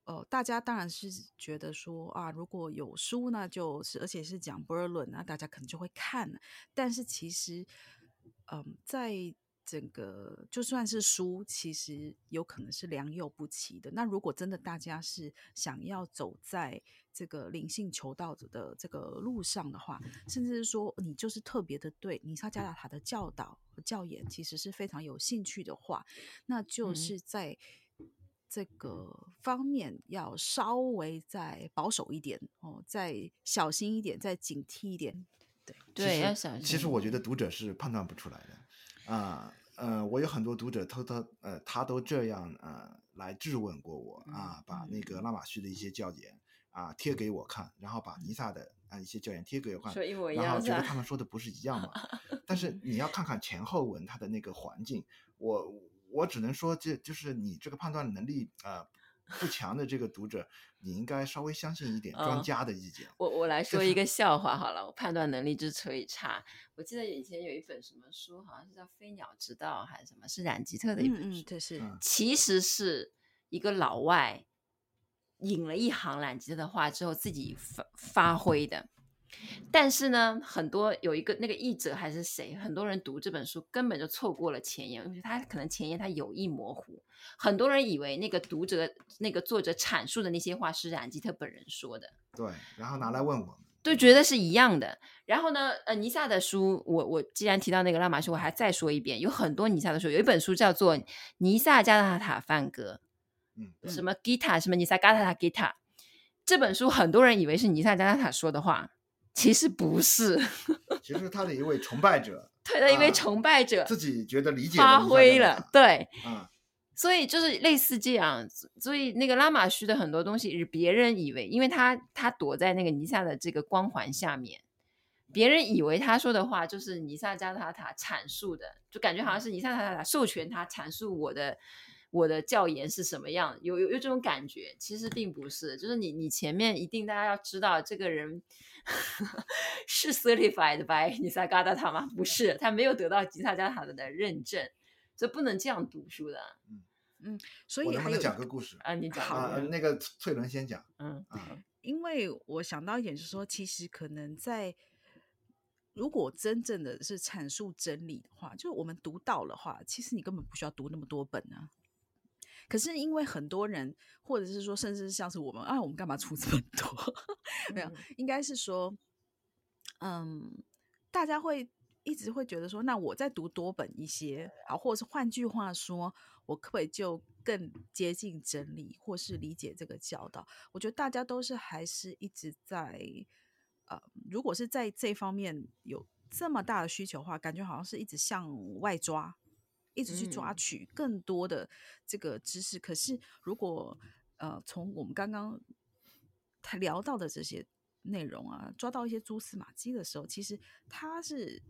呃，大家当然是觉得说啊，如果有书那，就是而且是讲博尔论，那大家可能就会看。但是其实，嗯、呃，在整个就算是书，其实有可能是良莠不齐的。那如果真的大家是想要走在这个灵性求道者的这个路上的话，甚至是说你就是特别的对尼萨加达塔的教导和教研，其实是非常有兴趣的话，那就是在这个方面要稍微再保守一点哦，再小心一点，再警惕一点。对对，要小心。其实我觉得读者是判断不出来的啊。呃，我有很多读者偷偷呃，他都这样呃来质问过我啊，把那个拉玛须的一些教研啊贴给我看，然后把尼萨的啊一些教研贴给我看，然后觉得他们说的不是一样嘛？但是你要看看前后文它的那个环境，我我只能说这就是你这个判断能力呃。不强的这个读者，你应该稍微相信一点专家的意见。哦、我我来说一个笑话好了，我判断能力之所以差，我记得以前有一本什么书，好像是叫《飞鸟之道》还是什么，是冉吉特的一本书，嗯、嗯、是、嗯、其实是一个老外引了一行冉吉特的话之后自己发发挥的。但是呢，很多有一个那个译者还是谁，很多人读这本书根本就错过了前言，他可能前言他有意模糊，很多人以为那个读者那个作者阐述的那些话是冉吉特本人说的，对，然后拿来问我们，都觉得是一样的。然后呢，呃，尼萨的书，我我既然提到那个拉玛须，我还再说一遍，有很多尼萨的书，有一本书叫做《尼萨加纳塔梵歌》，嗯，什么吉他，什么尼萨加达塔吉他，这本书很多人以为是尼萨加纳塔说的话。其实不是，其实他的一位崇拜者，对的一位崇拜者、啊、自己觉得理解发挥了，对，嗯，所以就是类似这样，所以那个拉玛须的很多东西是别人以为，因为他他躲在那个尼萨的这个光环下面，别人以为他说的话就是尼萨加塔塔阐述的，就感觉好像是尼萨加塔塔授权他阐述我的。我的教研是什么样？有有有这种感觉，其实并不是，就是你你前面一定大家要知道，这个人 是 certified by 尼萨加达塔吗？不是，他没有得到吉萨加塔的认证，所以不能这样读书的。嗯嗯，所以我能不能讲个故事啊？你讲啊，那个翠伦先讲。嗯啊，因为我想到一点就是说，其实可能在如果真正的是阐述真理的话，就是我们读到的话，其实你根本不需要读那么多本啊。可是因为很多人，或者是说，甚至像是我们啊，我们干嘛出这么多？没有，应该是说，嗯，大家会一直会觉得说，那我再读多本一些，好，或者是换句话说，我可不可以就更接近真理，或是理解这个教导？我觉得大家都是还是一直在，呃，如果是在这方面有这么大的需求的话，感觉好像是一直向外抓。一直去抓取更多的这个知识，嗯、可是如果呃从我们刚刚他聊到的这些内容啊，抓到一些蛛丝马迹的时候，其实他是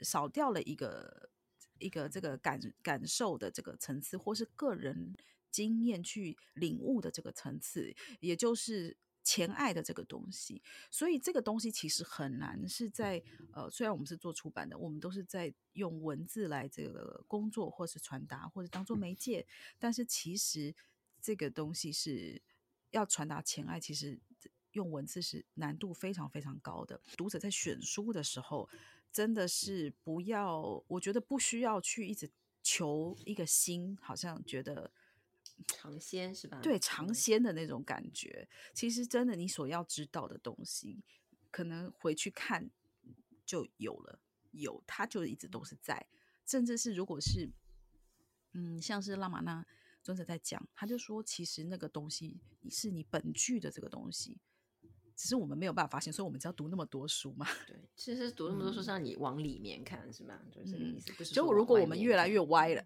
少掉了一个一个这个感感受的这个层次，或是个人经验去领悟的这个层次，也就是。前爱的这个东西，所以这个东西其实很难是在呃，虽然我们是做出版的，我们都是在用文字来这个工作，或是传达，或者当做媒介，但是其实这个东西是要传达前爱，其实用文字是难度非常非常高的。读者在选书的时候，真的是不要，我觉得不需要去一直求一个心，好像觉得。尝鲜是吧？对，尝鲜的那种感觉，其实真的，你所要知道的东西，可能回去看就有了，有它就一直都是在，甚至是如果是，嗯，像是拉玛那尊者在讲，他就说，其实那个东西是你本具的这个东西，只是我们没有办法发现，所以我们只要读那么多书嘛。对，其实读那么多书，让你往里面看，嗯、是吗？就是这个意思。不是就如果我们越来越歪了。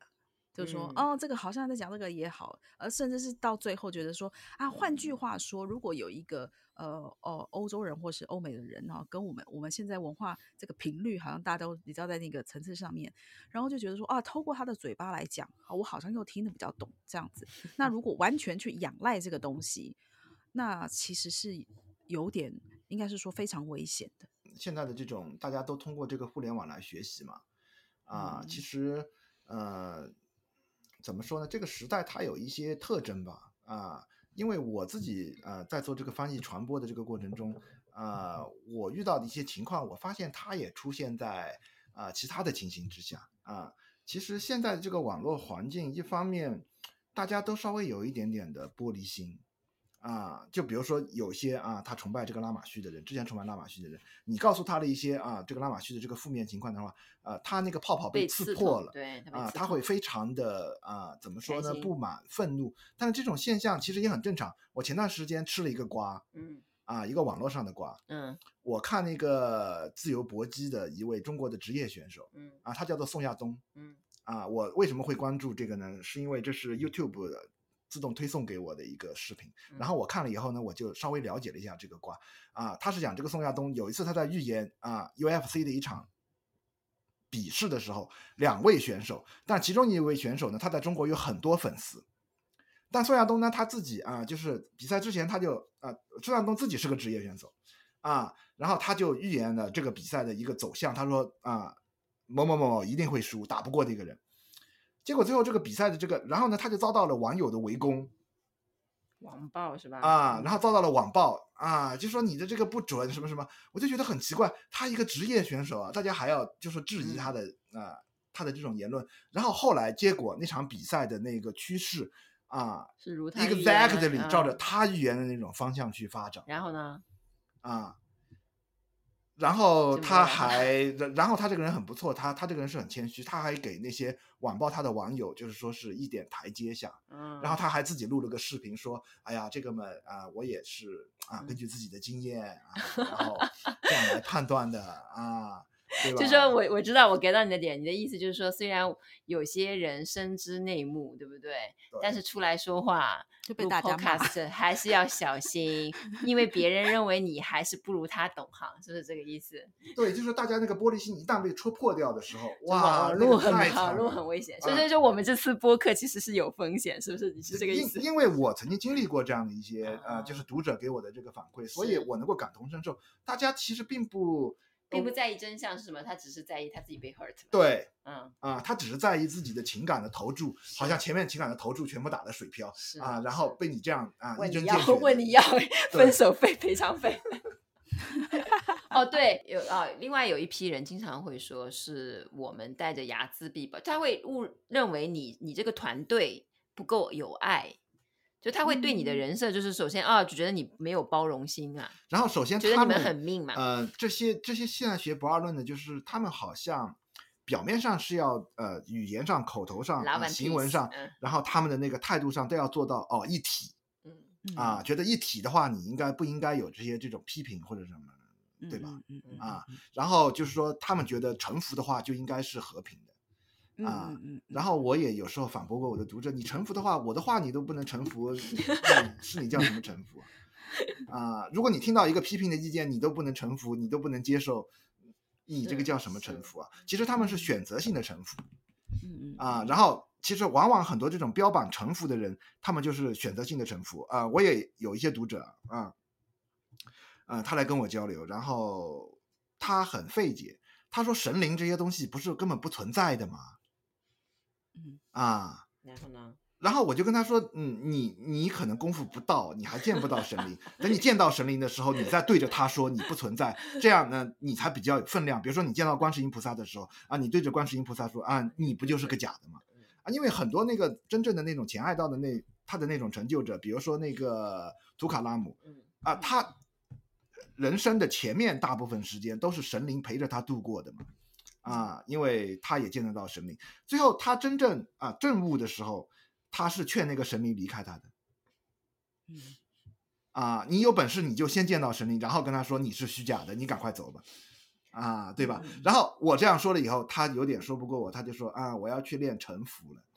就说哦，这个好像在讲这个也好，而甚至是到最后觉得说啊，换句话说，如果有一个呃哦欧洲人或是欧美的人呢，跟我们我们现在文化这个频率好像大家都比较在那个层次上面，然后就觉得说啊，透过他的嘴巴来讲，我好像又听得比较懂这样子。那如果完全去仰赖这个东西，那其实是有点应该是说非常危险的。现在的这种大家都通过这个互联网来学习嘛，啊，其实呃。怎么说呢？这个时代它有一些特征吧，啊，因为我自己呃在做这个翻译传播的这个过程中，啊，我遇到的一些情况，我发现它也出现在啊其他的情形之下啊。其实现在的这个网络环境，一方面大家都稍微有一点点的玻璃心。啊，就比如说有些啊，他崇拜这个拉玛须的人，之前崇拜拉玛须的人，你告诉他了一些啊，这个拉玛须的这个负面情况的话，呃、啊，他那个泡泡被刺破了，对，啊，他会非常的啊，怎么说呢？不满、愤怒。但是这种现象其实也很正常。我前段时间吃了一个瓜，嗯，啊，一个网络上的瓜，嗯，我看那个自由搏击的一位中国的职业选手，嗯，啊，他叫做宋亚东，嗯。啊，我为什么会关注这个呢？是因为这是 YouTube 自动推送给我的一个视频，然后我看了以后呢，我就稍微了解了一下这个瓜啊。他是讲这个宋亚东有一次他在预言啊 UFC 的一场比试的时候，两位选手，但其中一位选手呢，他在中国有很多粉丝，但宋亚东呢他自己啊，就是比赛之前他就啊，宋亚东自己是个职业选手啊，然后他就预言了这个比赛的一个走向，他说啊。某某某某一定会输，打不过的一个人。结果最后这个比赛的这个，然后呢，他就遭到了网友的围攻，网暴是吧？啊，然后遭到了网暴啊，就说你的这个不准什么什么，我就觉得很奇怪，他一个职业选手啊，大家还要就是质疑他的、嗯、啊，他的这种言论。然后后来结果那场比赛的那个趋势啊，是如他 exactly 照着他预言的那种方向去发展。然后呢？啊。然后他还，然后他这个人很不错，他他这个人是很谦虚，他还给那些网暴他的网友，就是说是一点台阶下。嗯，然后他还自己录了个视频说，哎呀，这个嘛啊，我也是啊，根据自己的经验啊，然后这样来判断的啊。就是说我我知道我 get 到你的点，你的意思就是说，虽然有些人深知内幕，对不对？对，但是出来说话就被大家骂，还是要小心，因为别人认为你还是不如他懂行，是不是这个意思？对，就是大家那个玻璃心一旦被戳破掉的时候，哇，网络很网路很危险。所以说，就我们这次播客其实是有风险，是不是？你是这个意思？因因为我曾经经历过这样的一些呃，就是读者给我的这个反馈，所以我能够感同身受。大家其实并不。并不在意真相是什么，他只是在意他自己被 hurt。对，嗯啊，他只是在意自己的情感的投注，好像前面情感的投注全部打的水漂啊，然后被你这样啊一针见血，问你要 分手费赔偿费。哦，对，有啊，另外有一批人经常会说是我们带着睚眦必报，他会误认为你你这个团队不够有爱。就他会对你的人设，就是首先啊，就觉得你没有包容心啊。然后首先觉得你们很命嘛。呃，这些这些现在学不二论的，就是他们好像表面上是要呃语言上、口头上、呃、行文上，嗯，然后他们的那个态度上都要做到哦一体。嗯啊，觉得一体的话，你应该不应该有这些这种批评或者什么，对吧？嗯嗯啊，然后就是说他们觉得臣服的话就应该是和平的。啊、然后我也有时候反驳过我的读者，你臣服的话，我的话你都不能臣服，是你叫什么臣服啊？如果你听到一个批评的意见，你都不能臣服，你都不能接受，你这个叫什么臣服啊？其实他们是选择性的臣服，啊，然后其实往往很多这种标榜臣服的人，他们就是选择性的臣服啊。我也有一些读者啊，啊，他来跟我交流，然后他很费解，他说神灵这些东西不是根本不存在的吗？啊，然后呢？然后我就跟他说，嗯，你你可能功夫不到，你还见不到神灵。等你见到神灵的时候，你再对着他说你不存在，这样呢，你才比较有分量。比如说你见到观世音菩萨的时候啊，你对着观世音菩萨说啊，你不就是个假的吗？啊，因为很多那个真正的那种前爱道的那他的那种成就者，比如说那个图卡拉姆，啊，他人生的前面大部分时间都是神灵陪着他度过的嘛。啊，因为他也见得到神明，最后他真正啊证悟的时候，他是劝那个神明离开他的。嗯，啊，你有本事你就先见到神明，然后跟他说你是虚假的，你赶快走吧，啊，对吧？然后我这样说了以后，他有点说不过我，他就说啊，我要去练臣服了。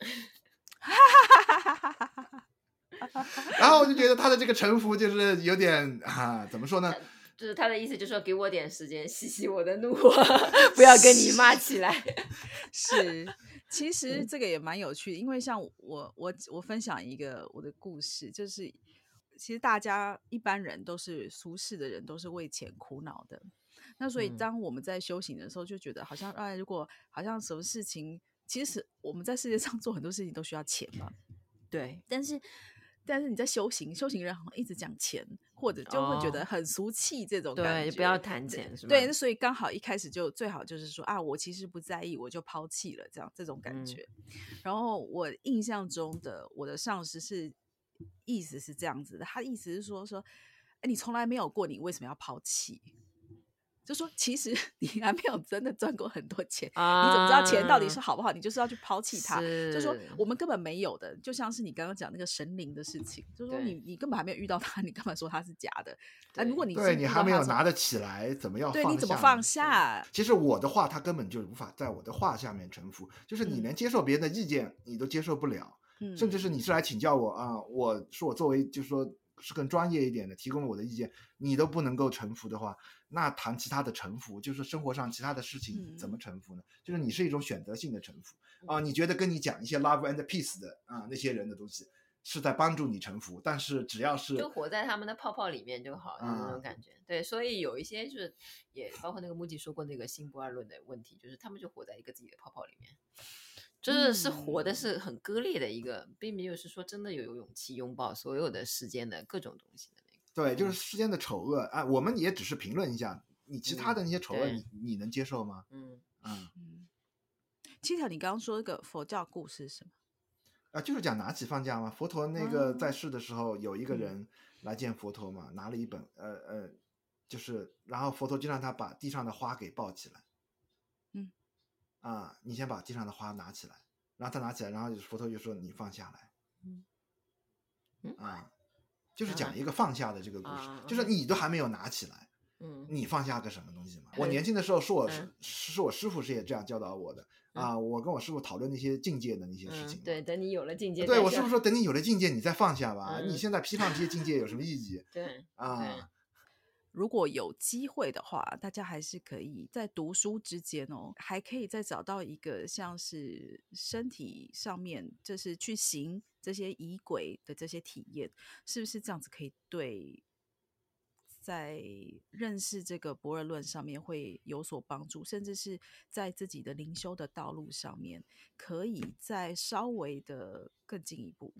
然后我就觉得他的这个臣服就是有点啊，怎么说呢？就是他的意思，就是说给我点时间洗洗我的怒火，不要跟你骂起来。是，其实这个也蛮有趣的，因为像我我我分享一个我的故事，就是其实大家一般人都是俗世的人，都是为钱苦恼的。那所以当我们在修行的时候，就觉得好像哎，如果好像什么事情，其实我们在世界上 做很多事情都需要钱嘛。对，但是。但是你在修行，修行人好像一直讲钱，或者就会觉得很俗气这种感觉。对，不要谈钱，是吗？对，所以刚好一开始就最好就是说啊，我其实不在意，我就抛弃了这样这种感觉。嗯。然后我印象中的我的上司是意思是这样子的，他意思是说说，哎，你从来没有过，你为什么要抛弃？就说其实 你还没有真的赚过很多钱，啊你怎么知道钱到底是好不好？你就是要去抛弃它。是就说我们根本没有的，就像是你刚刚讲那个神灵的事情，就是说你你根本还没有遇到他，你干嘛说他是假的？啊，对如果你对你还没有拿，得起来，怎么要对，放你怎么放下？其实我的话，他根本就无法在我的话下面臣服，就是你嗯连接受别人的意见你都接受不了，嗯，甚至是你是来请教我啊，我是我作为就是说是更专业一点的，提供了我的意见，你都不能够臣服的话，那谈其他的臣服，就是生活上其他的事情嗯怎么臣服呢？就是你是一种选择性的臣服啊，你觉得跟你讲一些 love and peace 的啊那些人的东西是在帮助你臣服，但是只要是就活在他们的泡泡里面就好，就是那啊种感觉。对，所以有一些就是也包括那个木吉说过那个新不二论的问题，就是他们就活在一个自己的泡泡里面，就是是活的嗯是很割裂的一个，并没有是说真的有勇气拥抱所有的世间的各种东西的那个。对，就是世间的丑恶啊，我们也只是评论一下，你其他的那些丑恶，对你你能接受吗？嗯，嗯嗯，七条，你刚刚说一个佛教故事是什么？啊，就是讲拿起放下嘛。佛陀那个哦在世的时候，有一个嗯人来见佛陀嘛，拿了一本呃呃，就是然后佛陀就让他把地上的花给抱起来。嗯，啊，你先把地上的花拿起来，然后他拿起来，然后佛陀就说你放下来。嗯嗯啊，就是啊讲一个放下的这个故事，啊就是你都还没有拿起来。嗯你放下个什么东西嘛？嗯我年轻的时候是我是嗯是我师傅是也这样教导我的啊，我跟我师傅讨论那些境界的那些事情嗯，。对，等你有了境界，对我师傅说，等你有了境界，你再放下吧。嗯你现在批判这些境界有什么意义对啊？如果有机会的话，大家还是可以在读书之间哦，还可以再找到一个像是身体上面，就是去行这些仪轨的这些体验，是不是这样子可以对在认识这个博尔论上面会有所帮助，甚至是在自己的灵修的道路上面，可以再稍微的更进一步。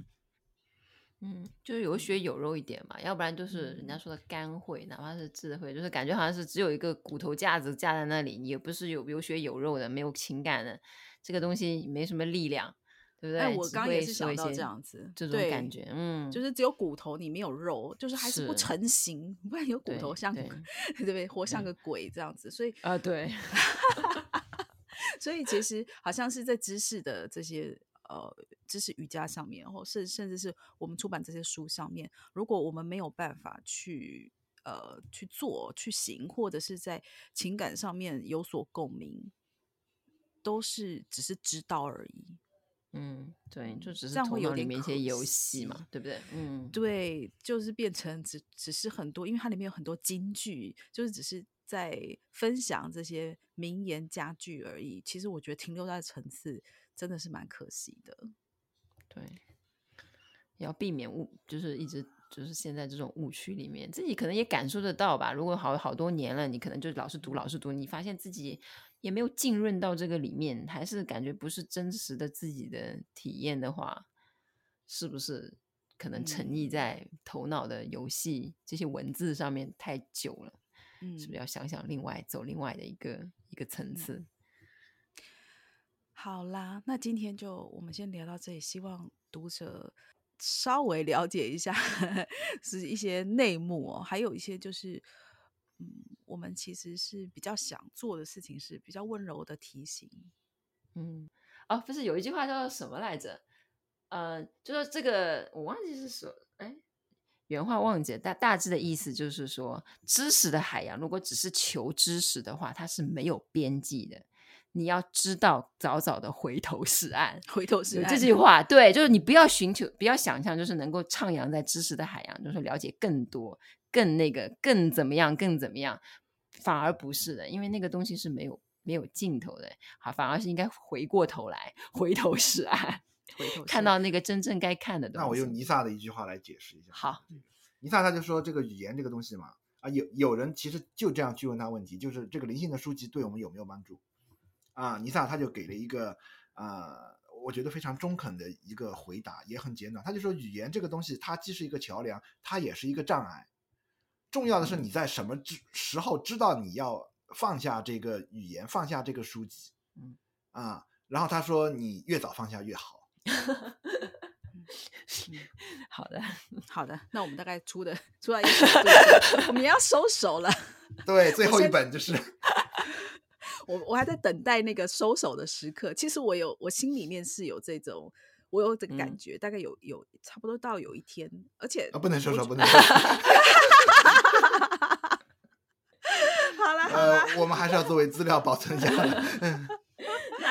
嗯，就是有血有肉一点嘛，要不然就是人家嗯。说的干会，哪怕是智慧，就是感觉好像是只有一个骨头架子架在那里，也不是有有血有肉的，没有情感的，这个东西没什么力量，对不对？哎，我刚刚也是想到这样子，这种感觉，嗯，就。是只有骨头，你没有肉，就是还是不成形，不然有骨头像对 对不对？活像个鬼这样子，所以啊，对，所以其实好像是在知识的这些呃知识瑜伽上面，或甚甚至是我们出版这些书上面，如果我们没有办法去呃去做去行，或者是在情感上面有所共鸣，都是只是知道而已。嗯，对，就只是这样会有头脑里面一些游戏嘛，对不对？嗯，对，就是变成只只是很多，因为它里面有很多金句，就是只是在分享这些名言佳句而已。其实我觉得停留在层次真的是蛮可惜的。对，也要避免误，就是一直就是现在这种误区里面，自己可能也感受得到吧。如果好好多年了，你可能就老是读，老是读，你发现自己也没有浸润到这个里面，还是感觉不是真实的自己的体验的话，是不是可能沉溺在头脑的游戏、这些文字上面太久了？嗯，是不是要想想另外走另外的一个一个层次？好啦，那今天就我们先聊到这里，希望读者稍微了解一下 是一些内幕哦，还有一些就是，嗯，我们其实是比较想做的事情，是比较温柔的提醒。嗯，哦，不是有一句话叫做什么来着？呃，就说这个我忘记是说，哎，原话忘记了，大大致的意思就是说，知识的海洋如果只是求知识的话，它是没有边际的。你要知道，早早的回头是岸。回头是岸这句话，对，就是你不要寻求，不要想象，就是能够徜徉在知识的海洋，就是了解更多、更那个、更怎么样、更怎么样，反而不是的，因为那个东西是没有没有尽头的。好，反而是应该回过头来，回头是岸，回头看到那个真正该看的东西。那我用尼萨的一句话来解释一下。好，尼萨他就说，这个语言这个东西嘛，啊，有有人其实就这样去问他问题，就是这个灵性的书籍对我们有没有帮助？啊，尼萨他就给了一个啊，我觉得非常中肯的一个回答，也很简短。他就说，语言这个东西，它既是一个桥梁，它也是一个障碍。重要的是你在什么之时候知道你要放下这个语言，放下这个书籍，嗯啊，然后他说你越早放下越好。好的，好的，那我们大概出的出来一个程度，我们也要收手了。对，最后一本就是 我，我还在等待那个收手的时刻。其实我有，我心里面是有这种，我有这个感觉，嗯、大概有有差不多到有一天，而且啊，不能收手，不能收手。好了，呃，我们还是要作为资料保存下来。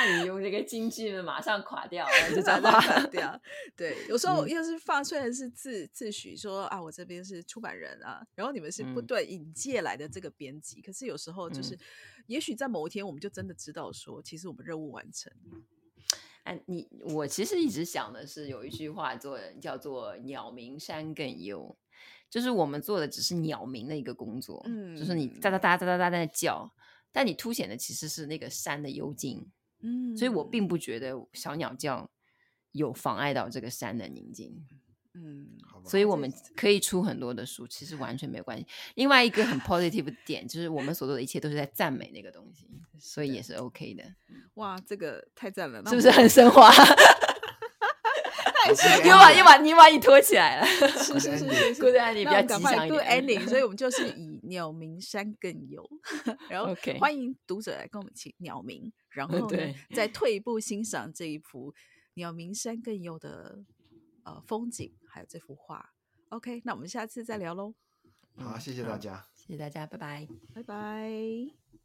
那你用这个金句呢，马上垮掉了，就马上垮掉。对，有时候要是放，虽然是自自诩说啊，我这边是出版人啊，然后你们是不断引介来的这个编辑，嗯、可是有时候就是，嗯、也许在某一天，我们就真的知道说，其实我们任务完成。哎、啊，你我其实一直想的是，有一句话做叫做“鸟鸣山更幽”，就是我们做的只是鸟鸣的一个工作，嗯，就是你哒哒哒哒哒哒在叫，但你凸显的其实是那个山的幽静。嗯，所以我并不觉得小鸟叫有妨碍到这个山的宁静。嗯，所以我们可以出很多的书，其实完全没有关系。另外一个很 positive 的点就是，我们所做的一切都是在赞美那个东西，所以也是 OK 的。哇，这个太赞了，是不是很升华？又把又把你把你拖起来了，是是 是是，Good ending 比较吉祥一点，Good ending。所以我们就是以鸟鸣山更幽，然后欢迎读者来跟我们一起鸟鸣，然后呢，再退一步欣赏这一幅鸟鸣山更幽的呃风景，还有这幅画。OK，那我们下次再聊喽。好，谢谢大家，谢谢大家，拜拜，拜拜。